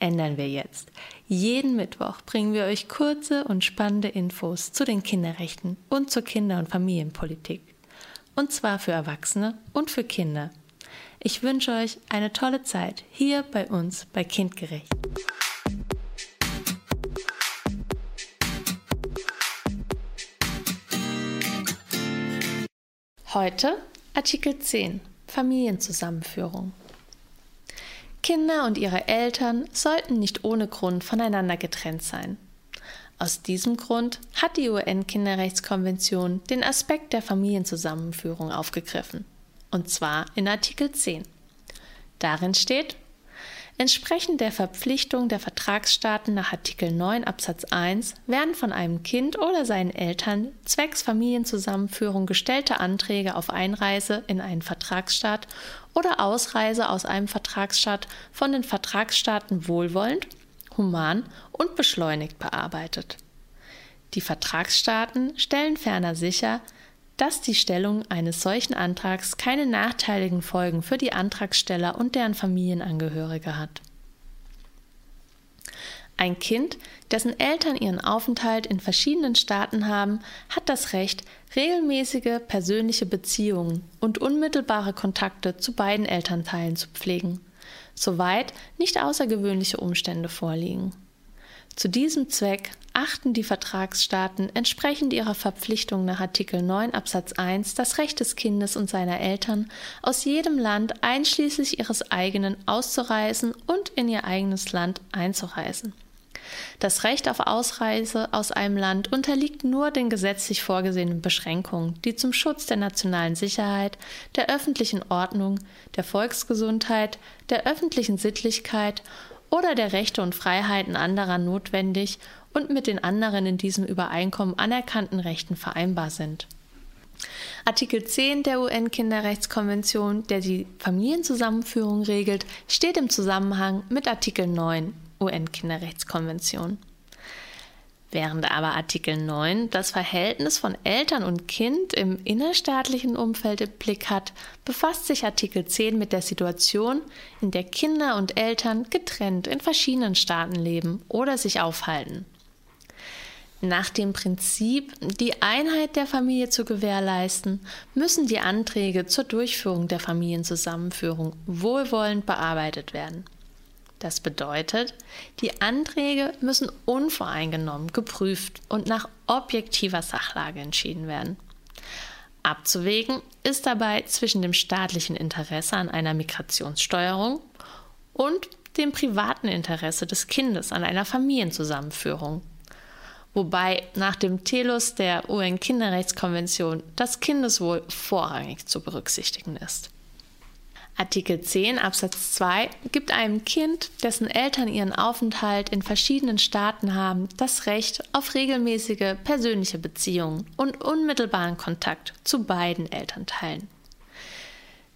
ändern wir jetzt. Jeden Mittwoch bringen wir euch kurze und spannende Infos zu den Kinderrechten und zur Kinder- und Familienpolitik. Und zwar für Erwachsene und für Kinder. Ich wünsche euch eine tolle Zeit hier bei uns bei Kindgerecht. Heute Artikel 10 Familienzusammenführung. Kinder und ihre Eltern sollten nicht ohne Grund voneinander getrennt sein. Aus diesem Grund hat die UN-Kinderrechtskonvention den Aspekt der Familienzusammenführung aufgegriffen, und zwar in Artikel 10. Darin steht, Entsprechend der Verpflichtung der Vertragsstaaten nach Artikel 9 Absatz 1 werden von einem Kind oder seinen Eltern zwecks Familienzusammenführung gestellte Anträge auf Einreise in einen Vertragsstaat oder Ausreise aus einem Vertragsstaat von den Vertragsstaaten wohlwollend, human und beschleunigt bearbeitet. Die Vertragsstaaten stellen ferner sicher, dass die Stellung eines solchen Antrags keine nachteiligen Folgen für die Antragsteller und deren Familienangehörige hat. Ein Kind, dessen Eltern ihren Aufenthalt in verschiedenen Staaten haben, hat das Recht, regelmäßige persönliche Beziehungen und unmittelbare Kontakte zu beiden Elternteilen zu pflegen, soweit nicht außergewöhnliche Umstände vorliegen. Zu diesem Zweck achten die Vertragsstaaten entsprechend ihrer Verpflichtung nach Artikel 9 Absatz 1 das Recht des Kindes und seiner Eltern, aus jedem Land einschließlich ihres eigenen auszureisen und in ihr eigenes Land einzureisen. Das Recht auf Ausreise aus einem Land unterliegt nur den gesetzlich vorgesehenen Beschränkungen, die zum Schutz der nationalen Sicherheit, der öffentlichen Ordnung, der Volksgesundheit, der öffentlichen Sittlichkeit oder der Rechte und Freiheiten anderer notwendig und mit den anderen in diesem Übereinkommen anerkannten Rechten vereinbar sind. Artikel 10 der UN-Kinderrechtskonvention, der die Familienzusammenführung regelt, steht im Zusammenhang mit Artikel 9 UN-Kinderrechtskonvention. Während aber Artikel 9 das Verhältnis von Eltern und Kind im innerstaatlichen Umfeld im Blick hat, befasst sich Artikel 10 mit der Situation, in der Kinder und Eltern getrennt in verschiedenen Staaten leben oder sich aufhalten. Nach dem Prinzip, die Einheit der Familie zu gewährleisten, müssen die Anträge zur Durchführung der Familienzusammenführung wohlwollend bearbeitet werden. Das bedeutet, die Anträge müssen unvoreingenommen geprüft und nach objektiver Sachlage entschieden werden. Abzuwägen ist dabei zwischen dem staatlichen Interesse an einer Migrationssteuerung und dem privaten Interesse des Kindes an einer Familienzusammenführung. Wobei nach dem Telus der UN-Kinderrechtskonvention das Kindeswohl vorrangig zu berücksichtigen ist. Artikel 10 Absatz 2 gibt einem Kind, dessen Eltern ihren Aufenthalt in verschiedenen Staaten haben, das Recht auf regelmäßige persönliche Beziehungen und unmittelbaren Kontakt zu beiden Elternteilen.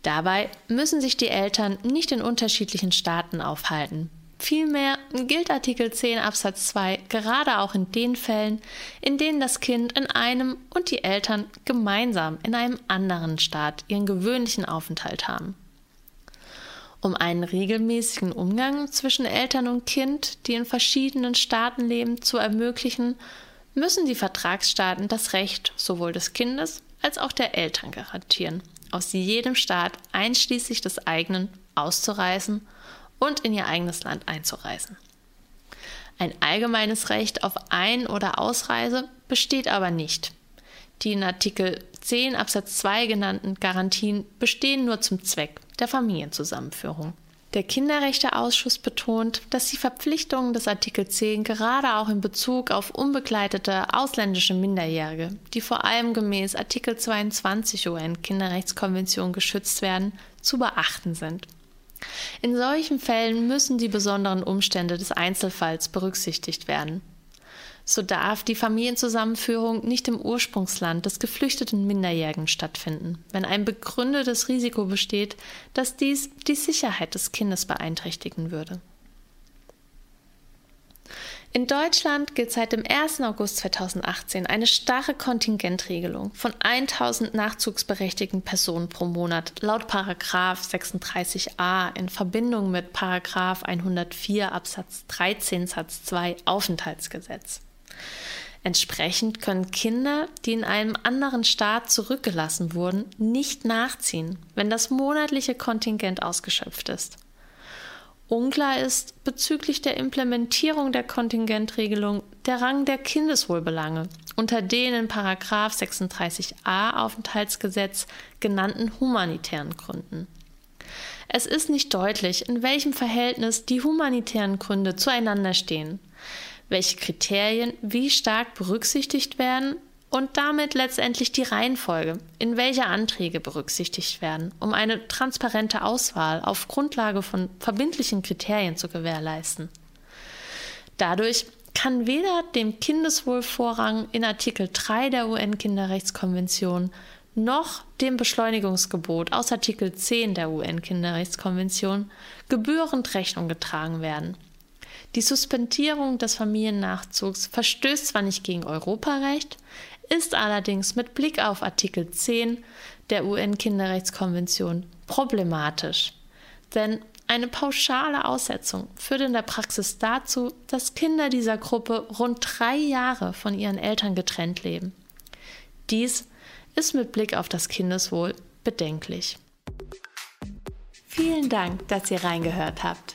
Dabei müssen sich die Eltern nicht in unterschiedlichen Staaten aufhalten. Vielmehr gilt Artikel 10 Absatz 2 gerade auch in den Fällen, in denen das Kind in einem und die Eltern gemeinsam in einem anderen Staat ihren gewöhnlichen Aufenthalt haben. Um einen regelmäßigen Umgang zwischen Eltern und Kind, die in verschiedenen Staaten leben, zu ermöglichen, müssen die Vertragsstaaten das Recht sowohl des Kindes als auch der Eltern garantieren, aus jedem Staat einschließlich des eigenen auszureisen und in ihr eigenes Land einzureisen. Ein allgemeines Recht auf Ein- oder Ausreise besteht aber nicht. Die in Artikel 10 Absatz 2 genannten Garantien bestehen nur zum Zweck der Familienzusammenführung. Der Kinderrechteausschuss betont, dass die Verpflichtungen des Artikel 10 gerade auch in Bezug auf unbegleitete ausländische Minderjährige, die vor allem gemäß Artikel 22 UN-Kinderrechtskonvention geschützt werden, zu beachten sind. In solchen Fällen müssen die besonderen Umstände des Einzelfalls berücksichtigt werden. So darf die Familienzusammenführung nicht im Ursprungsland des geflüchteten Minderjährigen stattfinden, wenn ein begründetes Risiko besteht, dass dies die Sicherheit des Kindes beeinträchtigen würde. In Deutschland gilt seit dem 1. August 2018 eine starre Kontingentregelung von 1000 nachzugsberechtigten Personen pro Monat laut 36a in Verbindung mit 104 Absatz 13 Satz 2 Aufenthaltsgesetz. Entsprechend können Kinder, die in einem anderen Staat zurückgelassen wurden, nicht nachziehen, wenn das monatliche Kontingent ausgeschöpft ist. Unklar ist bezüglich der Implementierung der Kontingentregelung der Rang der Kindeswohlbelange unter den in 36a Aufenthaltsgesetz genannten humanitären Gründen. Es ist nicht deutlich, in welchem Verhältnis die humanitären Gründe zueinander stehen, welche Kriterien wie stark berücksichtigt werden und damit letztendlich die Reihenfolge, in welcher Anträge berücksichtigt werden, um eine transparente Auswahl auf Grundlage von verbindlichen Kriterien zu gewährleisten. Dadurch kann weder dem Kindeswohlvorrang in Artikel 3 der UN-Kinderrechtskonvention noch dem Beschleunigungsgebot aus Artikel 10 der UN-Kinderrechtskonvention gebührend Rechnung getragen werden. Die Suspendierung des Familiennachzugs verstößt zwar nicht gegen Europarecht, ist allerdings mit Blick auf Artikel 10 der UN-Kinderrechtskonvention problematisch. Denn eine pauschale Aussetzung führt in der Praxis dazu, dass Kinder dieser Gruppe rund drei Jahre von ihren Eltern getrennt leben. Dies ist mit Blick auf das Kindeswohl bedenklich. Vielen Dank, dass ihr reingehört habt.